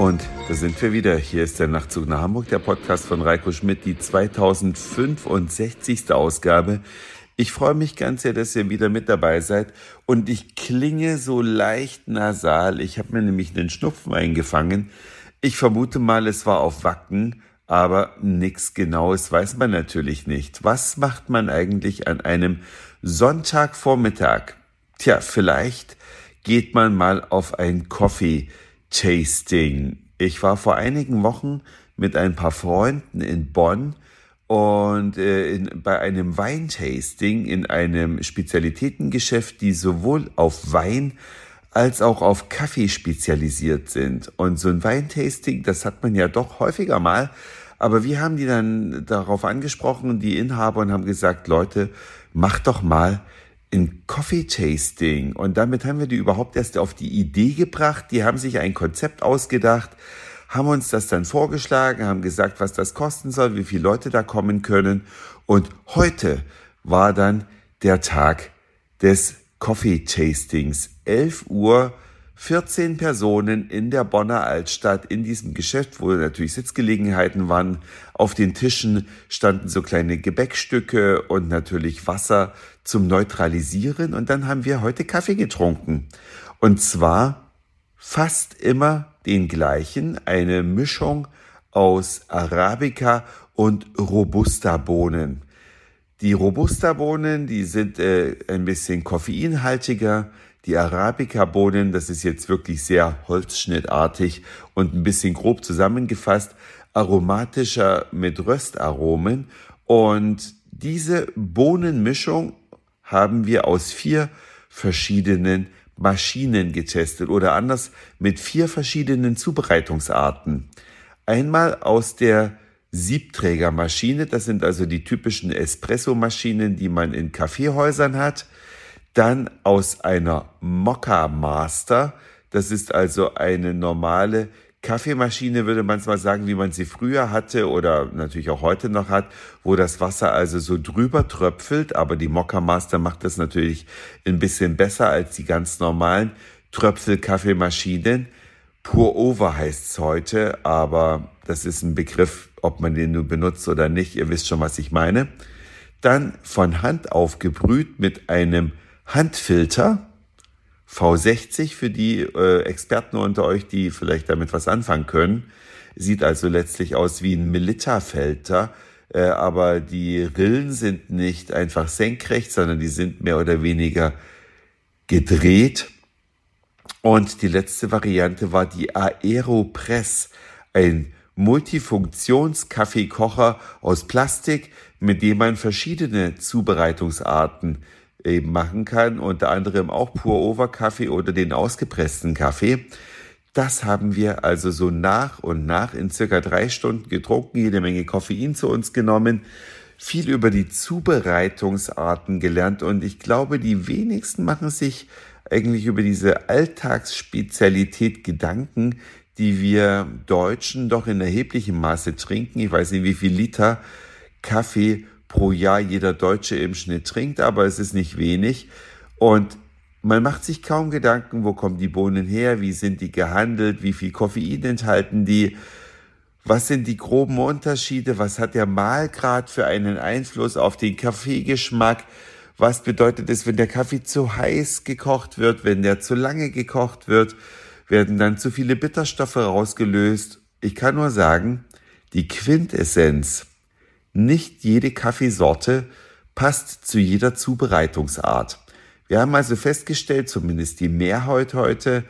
Und da sind wir wieder. Hier ist der Nachtzug nach Hamburg, der Podcast von Reiko Schmidt, die 2065. Ausgabe. Ich freue mich ganz sehr, dass ihr wieder mit dabei seid. Und ich klinge so leicht nasal. Ich habe mir nämlich einen Schnupfen eingefangen. Ich vermute mal, es war auf Wacken, aber nichts Genaues weiß man natürlich nicht. Was macht man eigentlich an einem Sonntagvormittag? Tja, vielleicht geht man mal auf ein Coffee Tasting. Ich war vor einigen Wochen mit ein paar Freunden in Bonn und äh, in, bei einem Weintasting in einem Spezialitätengeschäft, die sowohl auf Wein als auch auf Kaffee spezialisiert sind. Und so ein Weintasting, das hat man ja doch häufiger mal. Aber wir haben die dann darauf angesprochen, die Inhaber, und haben gesagt, Leute, macht doch mal ein Coffee Tasting. Und damit haben wir die überhaupt erst auf die Idee gebracht. Die haben sich ein Konzept ausgedacht, haben uns das dann vorgeschlagen, haben gesagt, was das kosten soll, wie viele Leute da kommen können. Und heute war dann der Tag des Coffee Tastings. 11 Uhr 14 Personen in der Bonner Altstadt in diesem Geschäft, wo natürlich Sitzgelegenheiten waren. Auf den Tischen standen so kleine Gebäckstücke und natürlich Wasser zum Neutralisieren. Und dann haben wir heute Kaffee getrunken. Und zwar fast immer den gleichen, eine Mischung aus Arabica und Robusta-Bohnen. Die Robusta-Bohnen, die sind äh, ein bisschen koffeinhaltiger, die Arabica-Bohnen, das ist jetzt wirklich sehr holzschnittartig und ein bisschen grob zusammengefasst, aromatischer mit Röstaromen. Und diese Bohnenmischung haben wir aus vier verschiedenen Maschinen getestet oder anders mit vier verschiedenen Zubereitungsarten. Einmal aus der Siebträgermaschine, das sind also die typischen Espresso-Maschinen, die man in Kaffeehäusern hat dann aus einer Mokka Master. Das ist also eine normale Kaffeemaschine, würde man es mal sagen, wie man sie früher hatte oder natürlich auch heute noch hat, wo das Wasser also so drüber tröpfelt. Aber die Mokka Master macht das natürlich ein bisschen besser als die ganz normalen Tröpfel-Kaffeemaschinen. Pour Over heißt es heute, aber das ist ein Begriff, ob man den nur benutzt oder nicht. Ihr wisst schon, was ich meine. Dann von Hand aufgebrüht mit einem Handfilter V60 für die äh, Experten unter euch, die vielleicht damit was anfangen können. Sieht also letztlich aus wie ein Militärfilter, äh, aber die Rillen sind nicht einfach senkrecht, sondern die sind mehr oder weniger gedreht. Und die letzte Variante war die Aeropress, ein Multifunktions-Kaffeekocher aus Plastik, mit dem man verschiedene Zubereitungsarten eben machen kann, unter anderem auch Pour-Over-Kaffee oder den ausgepressten Kaffee. Das haben wir also so nach und nach in circa drei Stunden getrunken, jede Menge Koffein zu uns genommen, viel über die Zubereitungsarten gelernt und ich glaube, die wenigsten machen sich eigentlich über diese Alltagsspezialität Gedanken, die wir Deutschen doch in erheblichem Maße trinken. Ich weiß nicht, wie viel Liter Kaffee pro Jahr jeder Deutsche im Schnitt trinkt, aber es ist nicht wenig. Und man macht sich kaum Gedanken, wo kommen die Bohnen her, wie sind die gehandelt, wie viel Koffein enthalten die, was sind die groben Unterschiede, was hat der Mahlgrad für einen Einfluss auf den Kaffeegeschmack, was bedeutet es, wenn der Kaffee zu heiß gekocht wird, wenn der zu lange gekocht wird, werden dann zu viele Bitterstoffe rausgelöst. Ich kann nur sagen, die Quintessenz nicht jede Kaffeesorte passt zu jeder Zubereitungsart. Wir haben also festgestellt, zumindest die Mehrheit heute,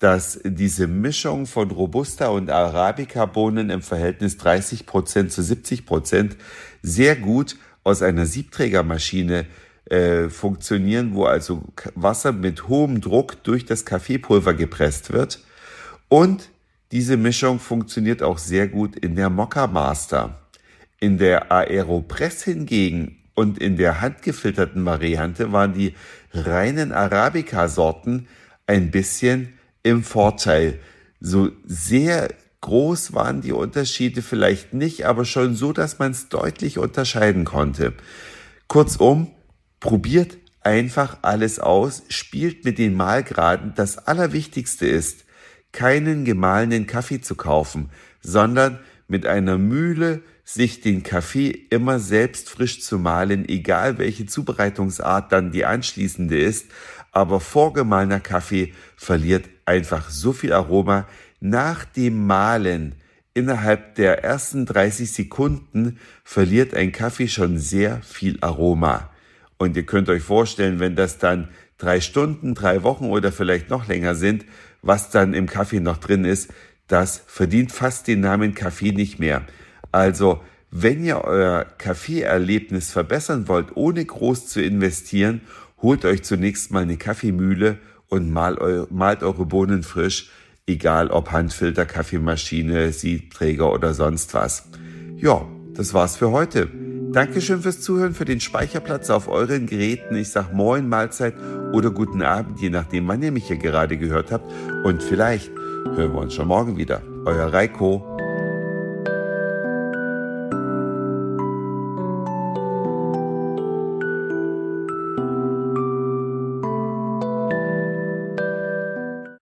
dass diese Mischung von Robusta und Arabica-Bohnen im Verhältnis 30 Prozent zu 70 Prozent sehr gut aus einer Siebträgermaschine äh, funktionieren, wo also Wasser mit hohem Druck durch das Kaffeepulver gepresst wird. Und diese Mischung funktioniert auch sehr gut in der Mokka Master. In der Aeropress hingegen und in der handgefilterten Variante waren die reinen Arabica-Sorten ein bisschen im Vorteil. So sehr groß waren die Unterschiede vielleicht nicht, aber schon so, dass man es deutlich unterscheiden konnte. Kurzum, probiert einfach alles aus, spielt mit den Malgraden. Das Allerwichtigste ist, keinen gemahlenen Kaffee zu kaufen, sondern mit einer Mühle sich den Kaffee immer selbst frisch zu mahlen, egal welche Zubereitungsart dann die anschließende ist. Aber vorgemahlener Kaffee verliert einfach so viel Aroma. Nach dem Mahlen innerhalb der ersten 30 Sekunden verliert ein Kaffee schon sehr viel Aroma. Und ihr könnt euch vorstellen, wenn das dann drei Stunden, drei Wochen oder vielleicht noch länger sind, was dann im Kaffee noch drin ist, das verdient fast den Namen Kaffee nicht mehr. Also, wenn ihr euer Kaffeeerlebnis verbessern wollt, ohne groß zu investieren, holt euch zunächst mal eine Kaffeemühle und malt, eu malt eure Bohnen frisch, egal ob Handfilter, Kaffeemaschine, Siebträger oder sonst was. Ja, das war's für heute. Dankeschön fürs Zuhören, für den Speicherplatz auf euren Geräten. Ich sag Moin, Mahlzeit oder guten Abend, je nachdem, wann ihr mich hier gerade gehört habt. Und vielleicht hören wir uns schon morgen wieder. Euer Reiko.